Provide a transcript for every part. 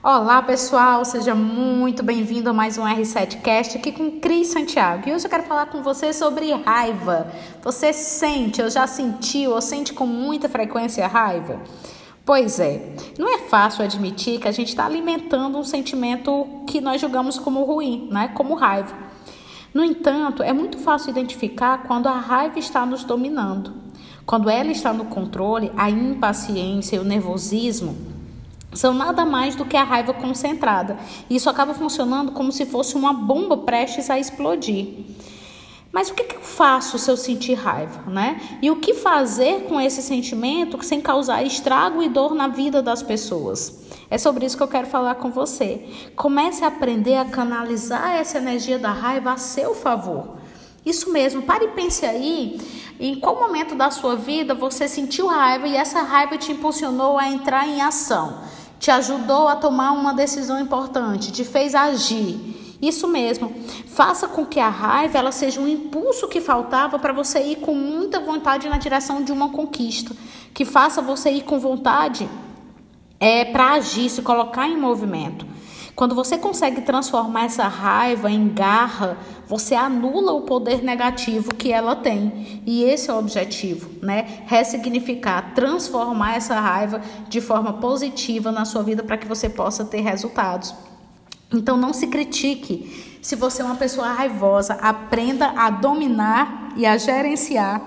Olá pessoal, seja muito bem-vindo a mais um R7Cast aqui com Cris Santiago. E hoje eu quero falar com você sobre raiva. Você sente, ou já sentiu, ou sente com muita frequência raiva? Pois é, não é fácil admitir que a gente está alimentando um sentimento que nós julgamos como ruim, né? como raiva. No entanto, é muito fácil identificar quando a raiva está nos dominando. Quando ela está no controle, a impaciência e o nervosismo são nada mais do que a raiva concentrada. Isso acaba funcionando como se fosse uma bomba prestes a explodir. Mas o que, que eu faço se eu sentir raiva, né? E o que fazer com esse sentimento sem causar estrago e dor na vida das pessoas? É sobre isso que eu quero falar com você. Comece a aprender a canalizar essa energia da raiva a seu favor. Isso mesmo, pare e pense aí em qual momento da sua vida você sentiu raiva e essa raiva te impulsionou a entrar em ação te ajudou a tomar uma decisão importante, te fez agir. Isso mesmo. Faça com que a raiva ela seja um impulso que faltava para você ir com muita vontade na direção de uma conquista, que faça você ir com vontade é para agir, se colocar em movimento. Quando você consegue transformar essa raiva em garra, você anula o poder negativo que ela tem. E esse é o objetivo, né? Ressignificar, transformar essa raiva de forma positiva na sua vida para que você possa ter resultados. Então não se critique. Se você é uma pessoa raivosa, aprenda a dominar e a gerenciar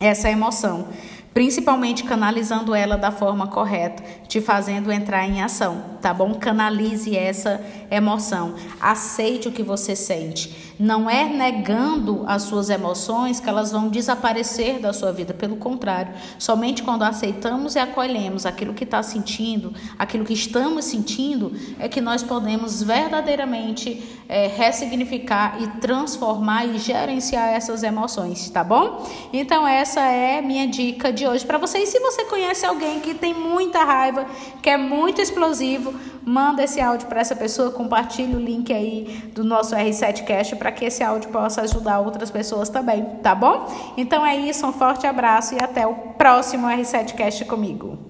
essa emoção principalmente canalizando ela da forma correta, te fazendo entrar em ação, tá bom? Canalize essa emoção, aceite o que você sente. Não é negando as suas emoções que elas vão desaparecer da sua vida, pelo contrário, somente quando aceitamos e acolhemos aquilo que está sentindo, aquilo que estamos sentindo, é que nós podemos verdadeiramente é, ressignificar e transformar e gerenciar essas emoções, tá bom? Então, essa é minha dica de hoje para você. E se você conhece alguém que tem muita raiva, que é muito explosivo, manda esse áudio para essa pessoa, compartilhe o link aí do nosso R7Cast para que esse áudio possa ajudar outras pessoas também, tá bom? Então é isso, um forte abraço e até o próximo R7Cast comigo.